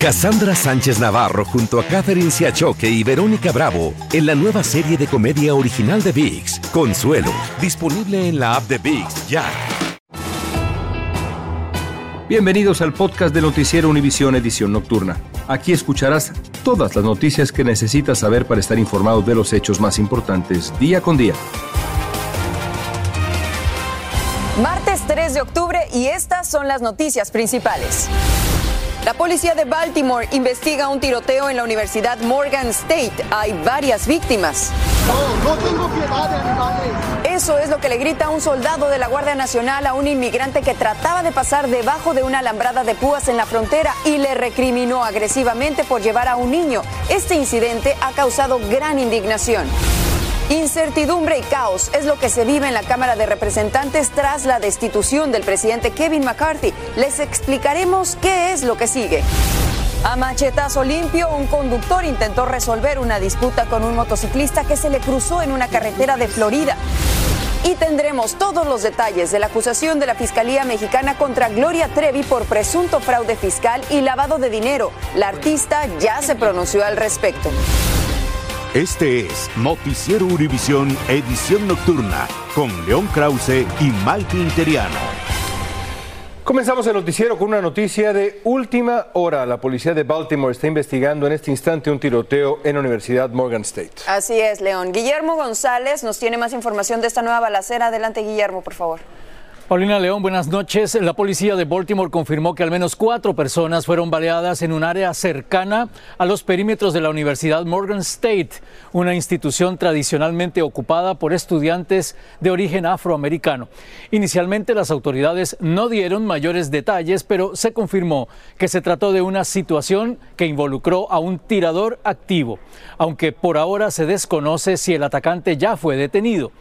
Cassandra Sánchez Navarro junto a Catherine Siachoque y Verónica Bravo en la nueva serie de comedia original de VIX, Consuelo, disponible en la app de VIX ya. Bienvenidos al podcast de Noticiero Univisión Edición Nocturna. Aquí escucharás todas las noticias que necesitas saber para estar informado de los hechos más importantes día con día. Martes 3 de octubre y estas son las noticias principales. La policía de Baltimore investiga un tiroteo en la Universidad Morgan State. Hay varias víctimas. No, no tengo. Eso es lo que le grita un soldado de la Guardia Nacional a un inmigrante que trataba de pasar debajo de una alambrada de púas en la frontera y le recriminó agresivamente por llevar a un niño. Este incidente ha causado gran indignación. Incertidumbre y caos es lo que se vive en la Cámara de Representantes tras la destitución del presidente Kevin McCarthy. Les explicaremos qué es lo que sigue. A machetazo limpio, un conductor intentó resolver una disputa con un motociclista que se le cruzó en una carretera de Florida. Y tendremos todos los detalles de la acusación de la Fiscalía Mexicana contra Gloria Trevi por presunto fraude fiscal y lavado de dinero. La artista ya se pronunció al respecto. Este es Noticiero Univisión Edición Nocturna con León Krause y Malti Interiano. Comenzamos el noticiero con una noticia de última hora. La policía de Baltimore está investigando en este instante un tiroteo en la Universidad Morgan State. Así es, León. Guillermo González nos tiene más información de esta nueva balacera. Adelante, Guillermo, por favor. Paulina León, buenas noches. La policía de Baltimore confirmó que al menos cuatro personas fueron baleadas en un área cercana a los perímetros de la Universidad Morgan State, una institución tradicionalmente ocupada por estudiantes de origen afroamericano. Inicialmente las autoridades no dieron mayores detalles, pero se confirmó que se trató de una situación que involucró a un tirador activo, aunque por ahora se desconoce si el atacante ya fue detenido.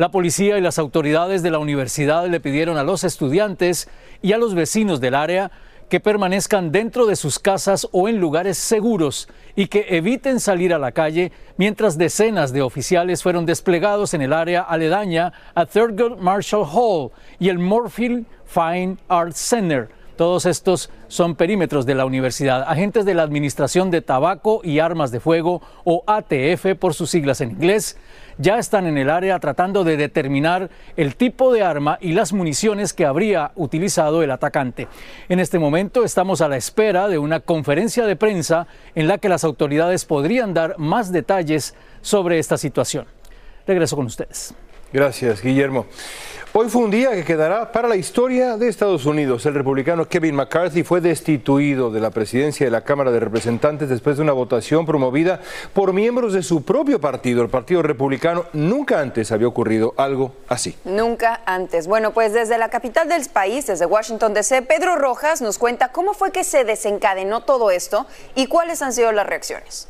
La policía y las autoridades de la universidad le pidieron a los estudiantes y a los vecinos del área que permanezcan dentro de sus casas o en lugares seguros y que eviten salir a la calle mientras decenas de oficiales fueron desplegados en el área aledaña a Thurgood Marshall Hall y el Moorfield Fine Arts Center. Todos estos son perímetros de la universidad. Agentes de la Administración de Tabaco y Armas de Fuego, o ATF por sus siglas en inglés, ya están en el área tratando de determinar el tipo de arma y las municiones que habría utilizado el atacante. En este momento estamos a la espera de una conferencia de prensa en la que las autoridades podrían dar más detalles sobre esta situación. Regreso con ustedes. Gracias, Guillermo. Hoy fue un día que quedará para la historia de Estados Unidos. El republicano Kevin McCarthy fue destituido de la presidencia de la Cámara de Representantes después de una votación promovida por miembros de su propio partido, el Partido Republicano. Nunca antes había ocurrido algo así. Nunca antes. Bueno, pues desde la capital del país, desde Washington DC, Pedro Rojas nos cuenta cómo fue que se desencadenó todo esto y cuáles han sido las reacciones.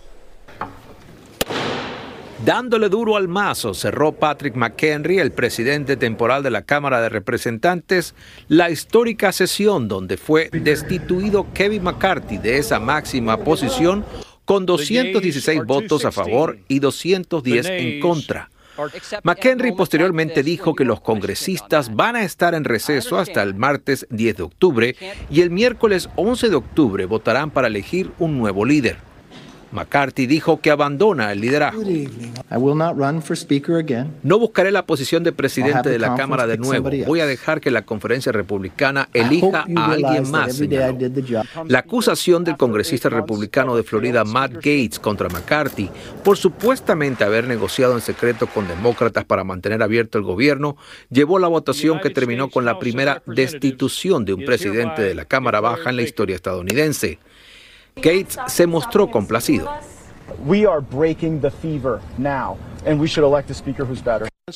Dándole duro al mazo, cerró Patrick McHenry, el presidente temporal de la Cámara de Representantes, la histórica sesión donde fue destituido Kevin McCarthy de esa máxima posición con 216 votos a favor y 210 en contra. McHenry posteriormente dijo que los congresistas van a estar en receso hasta el martes 10 de octubre y el miércoles 11 de octubre votarán para elegir un nuevo líder. McCarthy dijo que abandona el liderazgo. No buscaré la posición de presidente de la Cámara de nuevo. Voy a dejar que la conferencia republicana elija a alguien más. La acusación del congresista republicano de Florida Matt Gates contra McCarthy por supuestamente haber negociado en secreto con demócratas para mantener abierto el gobierno llevó a la votación que terminó con la primera destitución de un presidente de la Cámara Baja en la historia estadounidense. Gates se mostró complacido.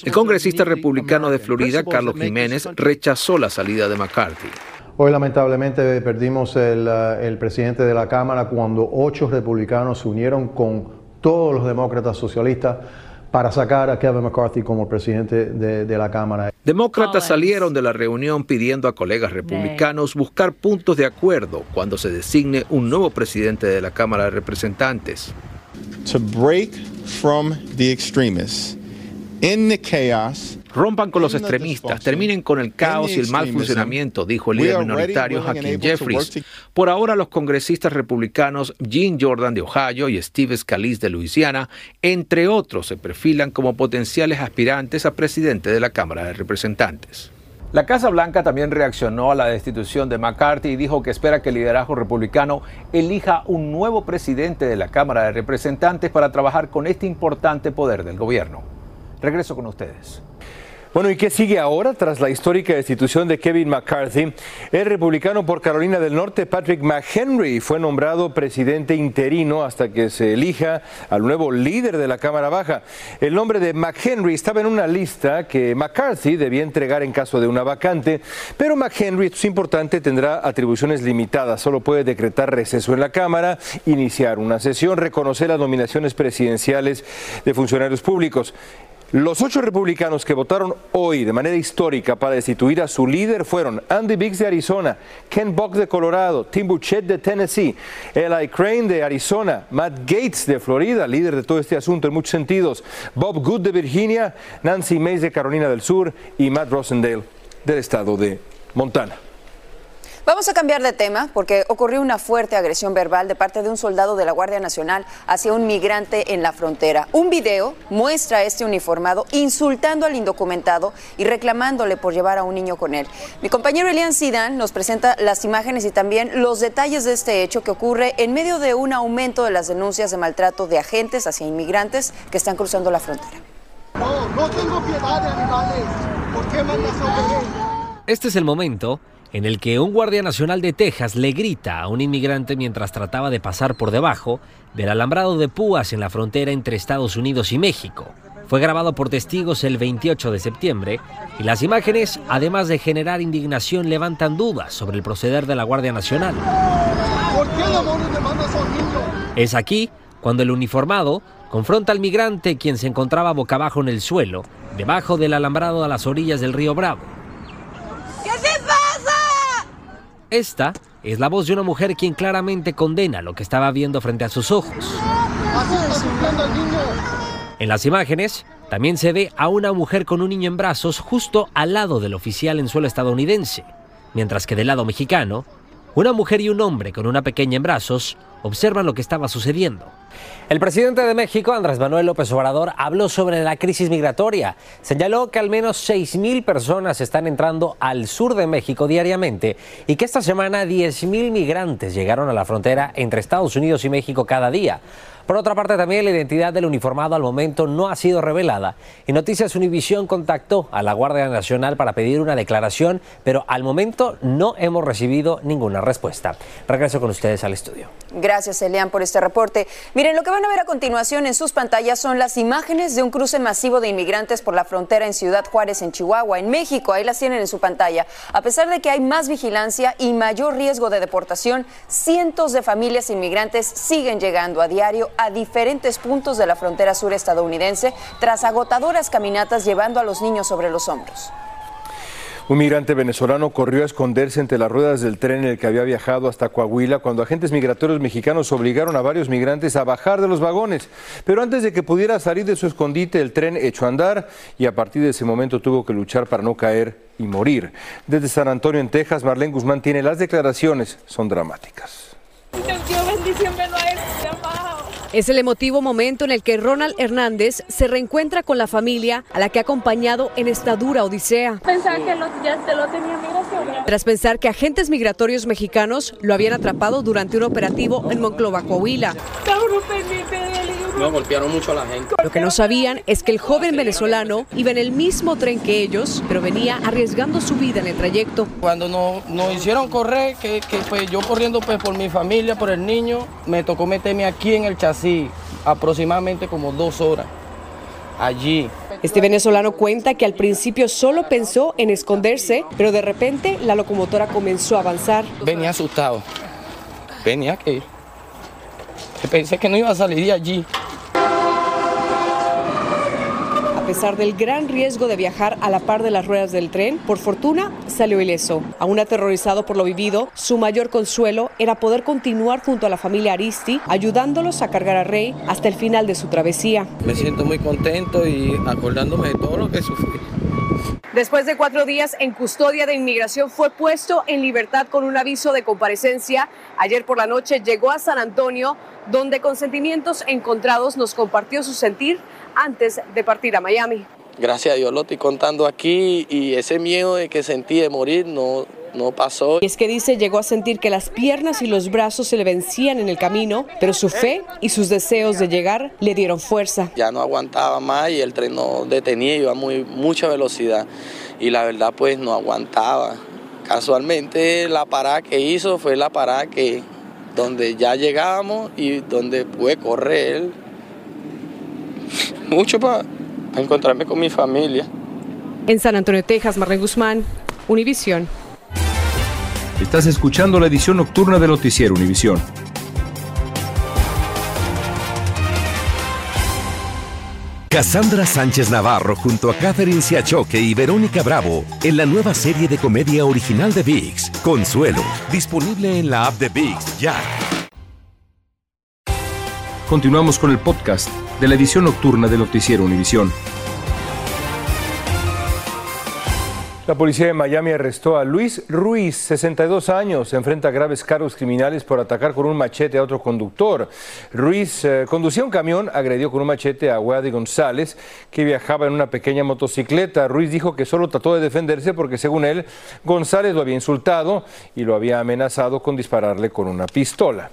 El congresista republicano de Florida, Carlos Jiménez, rechazó la salida de McCarthy. Hoy lamentablemente perdimos el, uh, el, presidente de la Cámara cuando ocho republicanos se unieron con todos los demócratas socialistas para sacar a Kevin McCarthy como presidente de, de la Cámara. Demócratas salieron de la reunión pidiendo a colegas republicanos buscar puntos de acuerdo cuando se designe un nuevo presidente de la Cámara de Representantes. To break from the extremists in the chaos Rompan con los extremistas, terminen con el caos y el mal funcionamiento, dijo el líder minoritario Hakeem Jeffries. Por ahora, los congresistas republicanos Jim Jordan de Ohio y Steve Scalise de Luisiana, entre otros, se perfilan como potenciales aspirantes a presidente de la Cámara de Representantes. La Casa Blanca también reaccionó a la destitución de McCarthy y dijo que espera que el liderazgo republicano elija un nuevo presidente de la Cámara de Representantes para trabajar con este importante poder del gobierno. Regreso con ustedes. Bueno, ¿y qué sigue ahora tras la histórica destitución de Kevin McCarthy? El republicano por Carolina del Norte, Patrick McHenry, fue nombrado presidente interino hasta que se elija al nuevo líder de la Cámara Baja. El nombre de McHenry estaba en una lista que McCarthy debía entregar en caso de una vacante, pero McHenry, es importante, tendrá atribuciones limitadas. Solo puede decretar receso en la Cámara, iniciar una sesión, reconocer las nominaciones presidenciales de funcionarios públicos. Los ocho republicanos que votaron hoy de manera histórica para destituir a su líder fueron Andy Biggs de Arizona, Ken Buck de Colorado, Tim Burchett de Tennessee, Eli Crane de Arizona, Matt Gates de Florida, líder de todo este asunto en muchos sentidos, Bob Good de Virginia, Nancy Mace de Carolina del Sur y Matt Rosendale del estado de Montana. Vamos a cambiar de tema porque ocurrió una fuerte agresión verbal de parte de un soldado de la Guardia Nacional hacia un migrante en la frontera. Un video muestra a este uniformado insultando al indocumentado y reclamándole por llevar a un niño con él. Mi compañero Elian Sidan nos presenta las imágenes y también los detalles de este hecho que ocurre en medio de un aumento de las denuncias de maltrato de agentes hacia inmigrantes que están cruzando la frontera. No, no tengo piedad de animales. ¿Por qué mandas a Este es el momento en el que un guardia nacional de Texas le grita a un inmigrante mientras trataba de pasar por debajo del alambrado de púas en la frontera entre Estados Unidos y México. Fue grabado por testigos el 28 de septiembre y las imágenes, además de generar indignación, levantan dudas sobre el proceder de la Guardia Nacional. ¿Por qué? Es aquí cuando el uniformado confronta al migrante quien se encontraba boca abajo en el suelo, debajo del alambrado a las orillas del río Bravo. ¿Qué te pasa? Esta es la voz de una mujer quien claramente condena lo que estaba viendo frente a sus ojos. En las imágenes también se ve a una mujer con un niño en brazos justo al lado del oficial en suelo estadounidense, mientras que del lado mexicano, una mujer y un hombre con una pequeña en brazos observan lo que estaba sucediendo. El presidente de México, Andrés Manuel López Obrador, habló sobre la crisis migratoria. Señaló que al menos 6.000 personas están entrando al sur de México diariamente y que esta semana 10.000 migrantes llegaron a la frontera entre Estados Unidos y México cada día. Por otra parte, también la identidad del uniformado al momento no ha sido revelada y Noticias Univisión contactó a la Guardia Nacional para pedir una declaración, pero al momento no hemos recibido ninguna respuesta. Regreso con ustedes al estudio. Gracias, Elian, por este reporte. Miren, lo que van a ver a continuación en sus pantallas son las imágenes de un cruce masivo de inmigrantes por la frontera en Ciudad Juárez, en Chihuahua, en México. Ahí las tienen en su pantalla. A pesar de que hay más vigilancia y mayor riesgo de deportación, cientos de familias inmigrantes siguen llegando a diario a diferentes puntos de la frontera sur estadounidense tras agotadoras caminatas llevando a los niños sobre los hombros. Un migrante venezolano corrió a esconderse entre las ruedas del tren en el que había viajado hasta Coahuila cuando agentes migratorios mexicanos obligaron a varios migrantes a bajar de los vagones. Pero antes de que pudiera salir de su escondite, el tren echó a andar y a partir de ese momento tuvo que luchar para no caer y morir. Desde San Antonio, en Texas, Marlene Guzmán tiene las declaraciones, son dramáticas. Es el emotivo momento en el que Ronald Hernández se reencuentra con la familia a la que ha acompañado en esta dura odisea. Pensaba que lo- ya te lo tenía migración. Tras pensar que agentes migratorios mexicanos lo habían atrapado durante un operativo en Monclova, Coahuila. De No, golpearon mucho a la gente. Lo que no sabían es que el joven venezolano iba en el mismo tren que ellos, pero venía arriesgando su vida en el trayecto. Cuando nos, nos hicieron correr, que, que pues yo corriendo pues por mi familia, por el niño, me tocó meterme aquí en el chasis aproximadamente como dos horas. Allí. Este venezolano cuenta que al principio solo pensó en esconderse, pero de repente la locomotora comenzó a avanzar. Venía asustado. Venía que pensé que no iba a salir de allí. A pesar del gran riesgo de viajar a la par de las ruedas del tren, por fortuna salió ileso. Aún aterrorizado por lo vivido, su mayor consuelo era poder continuar junto a la familia Aristi, ayudándolos a cargar a Rey hasta el final de su travesía. Me siento muy contento y acordándome de todo lo que sufrí. Después de cuatro días en custodia de inmigración, fue puesto en libertad con un aviso de comparecencia. Ayer por la noche llegó a San Antonio, donde con sentimientos encontrados nos compartió su sentir antes de partir a Miami. Gracias a Dios lo estoy contando aquí y ese miedo de que sentí de morir no, no pasó. Y es que dice llegó a sentir que las piernas y los brazos se le vencían en el camino, pero su fe y sus deseos de llegar le dieron fuerza. Ya no aguantaba más y el tren no detenía, iba a muy, mucha velocidad y la verdad pues no aguantaba. Casualmente la parada que hizo fue la parada que donde ya llegábamos y donde pude correr mucho para encontrarme con mi familia. En San Antonio, Texas, Marlene Guzmán, Univisión. Estás escuchando la edición nocturna de Noticiero Univisión. Cassandra Sánchez Navarro junto a Catherine Siachoque y Verónica Bravo en la nueva serie de comedia original de VIX, Consuelo, disponible en la app de VIX ya. Continuamos con el podcast de la edición nocturna de Noticiero Univisión. La policía de Miami arrestó a Luis Ruiz, 62 años. Se enfrenta a graves cargos criminales por atacar con un machete a otro conductor. Ruiz eh, conducía un camión, agredió con un machete a Wadi González, que viajaba en una pequeña motocicleta. Ruiz dijo que solo trató de defenderse porque, según él, González lo había insultado y lo había amenazado con dispararle con una pistola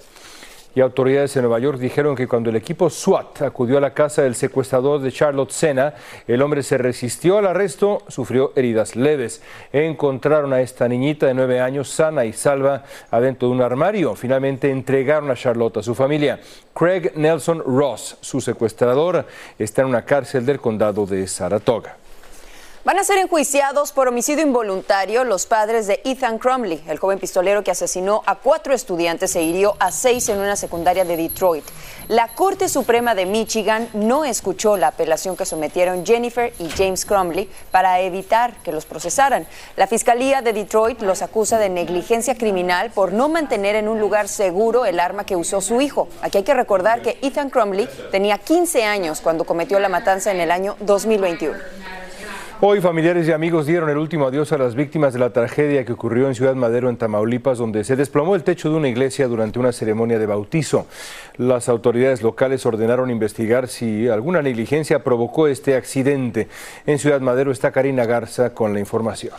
y autoridades en Nueva York dijeron que cuando el equipo SWAT acudió a la casa del secuestrador de Charlotte Sena, el hombre se resistió al arresto, sufrió heridas leves. Encontraron a esta niñita de nueve años sana y salva adentro de un armario. Finalmente entregaron a Charlotte a su familia. Craig Nelson Ross, su secuestrador, está en una cárcel del condado de Saratoga. Van a ser enjuiciados por homicidio involuntario los padres de Ethan Crumley, el joven pistolero que asesinó a cuatro estudiantes e hirió a seis en una secundaria de Detroit. La Corte Suprema de Michigan no escuchó la apelación que sometieron Jennifer y James Crumley para evitar que los procesaran. La Fiscalía de Detroit los acusa de negligencia criminal por no mantener en un lugar seguro el arma que usó su hijo. Aquí hay que recordar que Ethan Crumley tenía 15 años cuando cometió la matanza en el año 2021. Hoy familiares y amigos dieron el último adiós a las víctimas de la tragedia que ocurrió en Ciudad Madero, en Tamaulipas, donde se desplomó el techo de una iglesia durante una ceremonia de bautizo. Las autoridades locales ordenaron investigar si alguna negligencia provocó este accidente. En Ciudad Madero está Karina Garza con la información.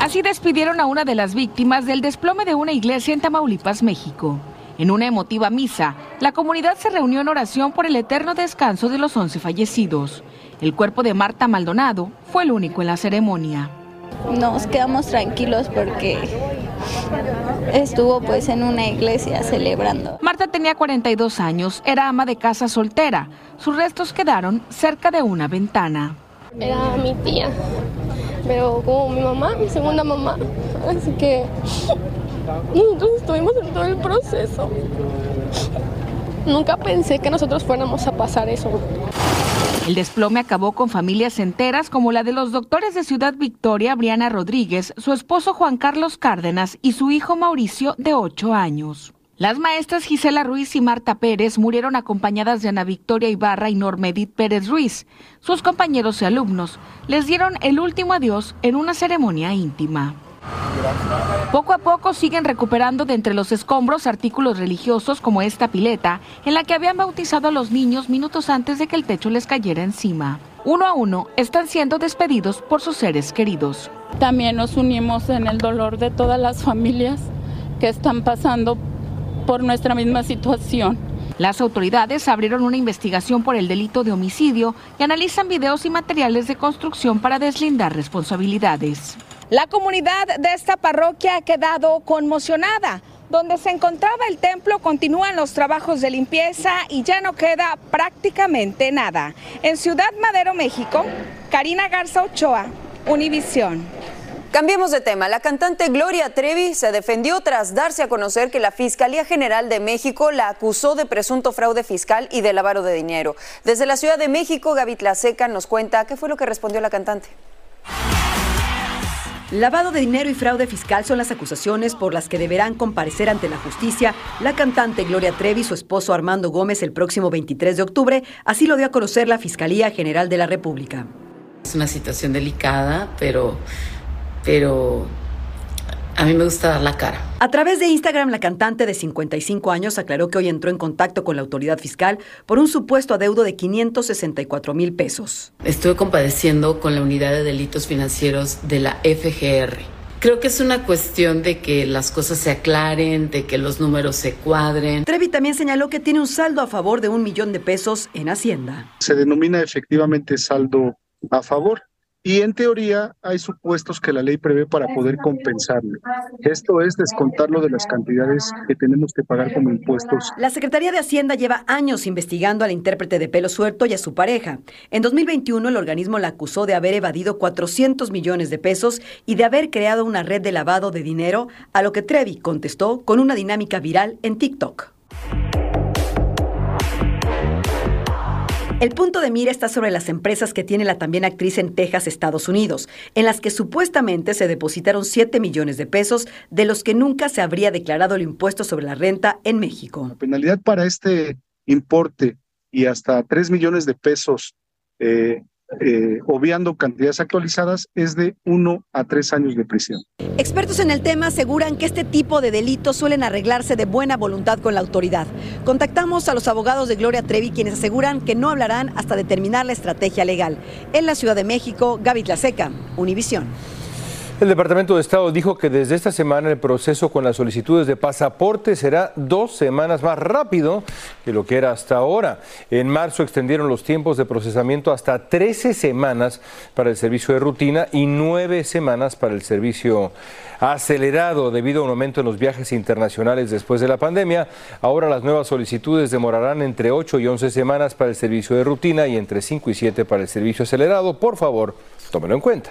Así despidieron a una de las víctimas del desplome de una iglesia en Tamaulipas, México. En una emotiva misa, la comunidad se reunió en oración por el eterno descanso de los 11 fallecidos. El cuerpo de Marta Maldonado fue el único en la ceremonia. Nos quedamos tranquilos porque estuvo pues en una iglesia celebrando. Marta tenía 42 años, era ama de casa soltera. Sus restos quedaron cerca de una ventana. Era mi tía, pero como mi mamá, mi segunda mamá, así que estuvimos en todo el proceso. Nunca pensé que nosotros fuéramos a pasar eso. El desplome acabó con familias enteras como la de los doctores de Ciudad Victoria, Briana Rodríguez, su esposo Juan Carlos Cárdenas y su hijo Mauricio de 8 años. Las maestras Gisela Ruiz y Marta Pérez murieron acompañadas de Ana Victoria Ibarra y Normedit Pérez Ruiz. Sus compañeros y alumnos les dieron el último adiós en una ceremonia íntima. Poco a poco siguen recuperando de entre los escombros artículos religiosos como esta pileta, en la que habían bautizado a los niños minutos antes de que el techo les cayera encima. Uno a uno están siendo despedidos por sus seres queridos. También nos unimos en el dolor de todas las familias que están pasando por nuestra misma situación. Las autoridades abrieron una investigación por el delito de homicidio y analizan videos y materiales de construcción para deslindar responsabilidades. La comunidad de esta parroquia ha quedado conmocionada. Donde se encontraba el templo continúan los trabajos de limpieza y ya no queda prácticamente nada. En Ciudad Madero, México, Karina Garza Ochoa, Univisión. Cambiemos de tema. La cantante Gloria Trevi se defendió tras darse a conocer que la Fiscalía General de México la acusó de presunto fraude fiscal y de lavado de dinero. Desde la Ciudad de México, Gaby Tlaseca nos cuenta qué fue lo que respondió la cantante. Lavado de dinero y fraude fiscal son las acusaciones por las que deberán comparecer ante la justicia la cantante Gloria Trevi y su esposo Armando Gómez el próximo 23 de octubre, así lo dio a conocer la Fiscalía General de la República. Es una situación delicada, pero, pero a mí me gusta dar la cara. A través de Instagram, la cantante de 55 años aclaró que hoy entró en contacto con la autoridad fiscal por un supuesto adeudo de 564 mil pesos. Estuve compadeciendo con la unidad de delitos financieros de la FGR. Creo que es una cuestión de que las cosas se aclaren, de que los números se cuadren. Trevi también señaló que tiene un saldo a favor de un millón de pesos en Hacienda. Se denomina efectivamente saldo a favor y en teoría hay supuestos que la ley prevé para poder compensarlo. Esto es descontarlo de las cantidades que tenemos que pagar como impuestos. La Secretaría de Hacienda lleva años investigando al intérprete de pelo suelto y a su pareja. En 2021 el organismo la acusó de haber evadido 400 millones de pesos y de haber creado una red de lavado de dinero, a lo que Trevi contestó con una dinámica viral en TikTok. El punto de mira está sobre las empresas que tiene la también actriz en Texas, Estados Unidos, en las que supuestamente se depositaron 7 millones de pesos, de los que nunca se habría declarado el impuesto sobre la renta en México. La penalidad para este importe y hasta 3 millones de pesos eh, eh, obviando cantidades actualizadas, es de uno a tres años de prisión. Expertos en el tema aseguran que este tipo de delitos suelen arreglarse de buena voluntad con la autoridad. Contactamos a los abogados de Gloria Trevi, quienes aseguran que no hablarán hasta determinar la estrategia legal. En la Ciudad de México, Gaby Tlaseca, Univisión. El Departamento de Estado dijo que desde esta semana el proceso con las solicitudes de pasaporte será dos semanas más rápido que lo que era hasta ahora. En marzo extendieron los tiempos de procesamiento hasta 13 semanas para el servicio de rutina y nueve semanas para el servicio acelerado debido a un aumento en los viajes internacionales después de la pandemia. Ahora las nuevas solicitudes demorarán entre 8 y 11 semanas para el servicio de rutina y entre 5 y 7 para el servicio acelerado. Por favor, tómenlo en cuenta.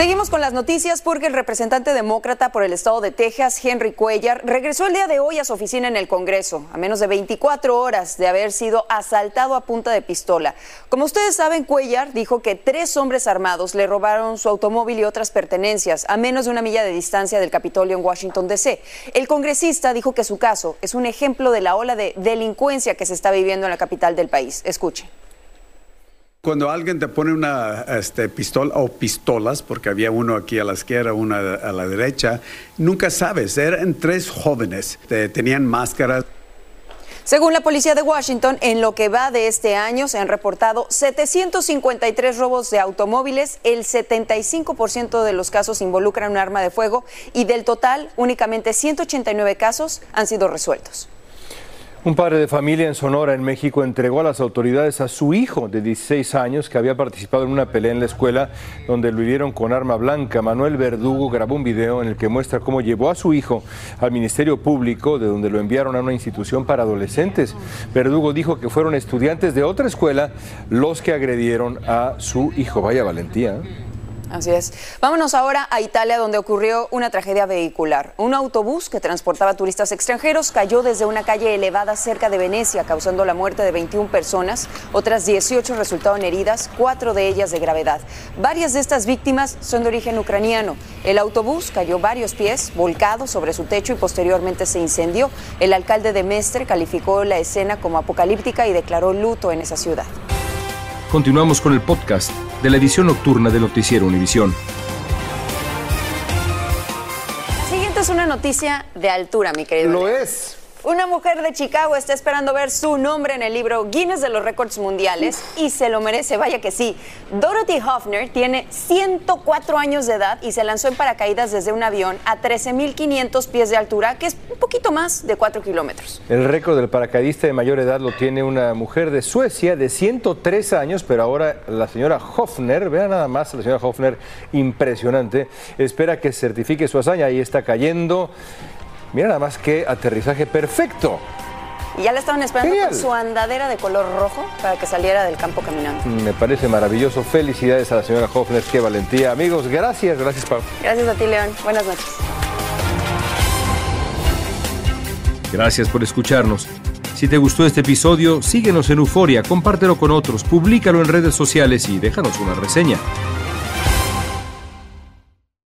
Seguimos con las noticias porque el representante demócrata por el estado de Texas, Henry Cuellar, regresó el día de hoy a su oficina en el Congreso, a menos de 24 horas de haber sido asaltado a punta de pistola. Como ustedes saben, Cuellar dijo que tres hombres armados le robaron su automóvil y otras pertenencias a menos de una milla de distancia del Capitolio en Washington, D.C. El congresista dijo que su caso es un ejemplo de la ola de delincuencia que se está viviendo en la capital del país. Escuchen. Cuando alguien te pone una este, pistola o pistolas, porque había uno aquí a la izquierda, una a la derecha, nunca sabes. Eran tres jóvenes, tenían máscaras. Según la policía de Washington, en lo que va de este año se han reportado 753 robos de automóviles, el 75% de los casos involucran un arma de fuego y del total únicamente 189 casos han sido resueltos. Un padre de familia en Sonora, en México, entregó a las autoridades a su hijo de 16 años que había participado en una pelea en la escuela donde lo hirieron con arma blanca. Manuel Verdugo grabó un video en el que muestra cómo llevó a su hijo al Ministerio Público, de donde lo enviaron a una institución para adolescentes. Verdugo dijo que fueron estudiantes de otra escuela los que agredieron a su hijo. Vaya valentía. ¿eh? Así es. Vámonos ahora a Italia, donde ocurrió una tragedia vehicular. Un autobús que transportaba turistas extranjeros cayó desde una calle elevada cerca de Venecia, causando la muerte de 21 personas. Otras 18 resultaron heridas, cuatro de ellas de gravedad. Varias de estas víctimas son de origen ucraniano. El autobús cayó varios pies, volcado sobre su techo y posteriormente se incendió. El alcalde de Mestre calificó la escena como apocalíptica y declaró luto en esa ciudad. Continuamos con el podcast de la edición nocturna de Noticiero Univisión. La siguiente es una noticia de altura, mi querido. Lo es. Una mujer de Chicago está esperando ver su nombre en el libro Guinness de los Récords Mundiales y se lo merece, vaya que sí. Dorothy Hoffner tiene 104 años de edad y se lanzó en paracaídas desde un avión a 13.500 pies de altura, que es un poquito más de 4 kilómetros. El récord del paracaidista de mayor edad lo tiene una mujer de Suecia de 103 años, pero ahora la señora Hoffner, vean nada más, la señora Hoffner, impresionante, espera que certifique su hazaña. Ahí está cayendo. Mira nada más que aterrizaje perfecto. Y ya le estaban esperando con su andadera de color rojo para que saliera del campo caminando. Me parece maravilloso. Felicidades a la señora Hoffner. Qué valentía. Amigos, gracias. Gracias, Pau. Gracias a ti, León. Buenas noches. Gracias por escucharnos. Si te gustó este episodio, síguenos en Euforia, compártelo con otros, públicalo en redes sociales y déjanos una reseña.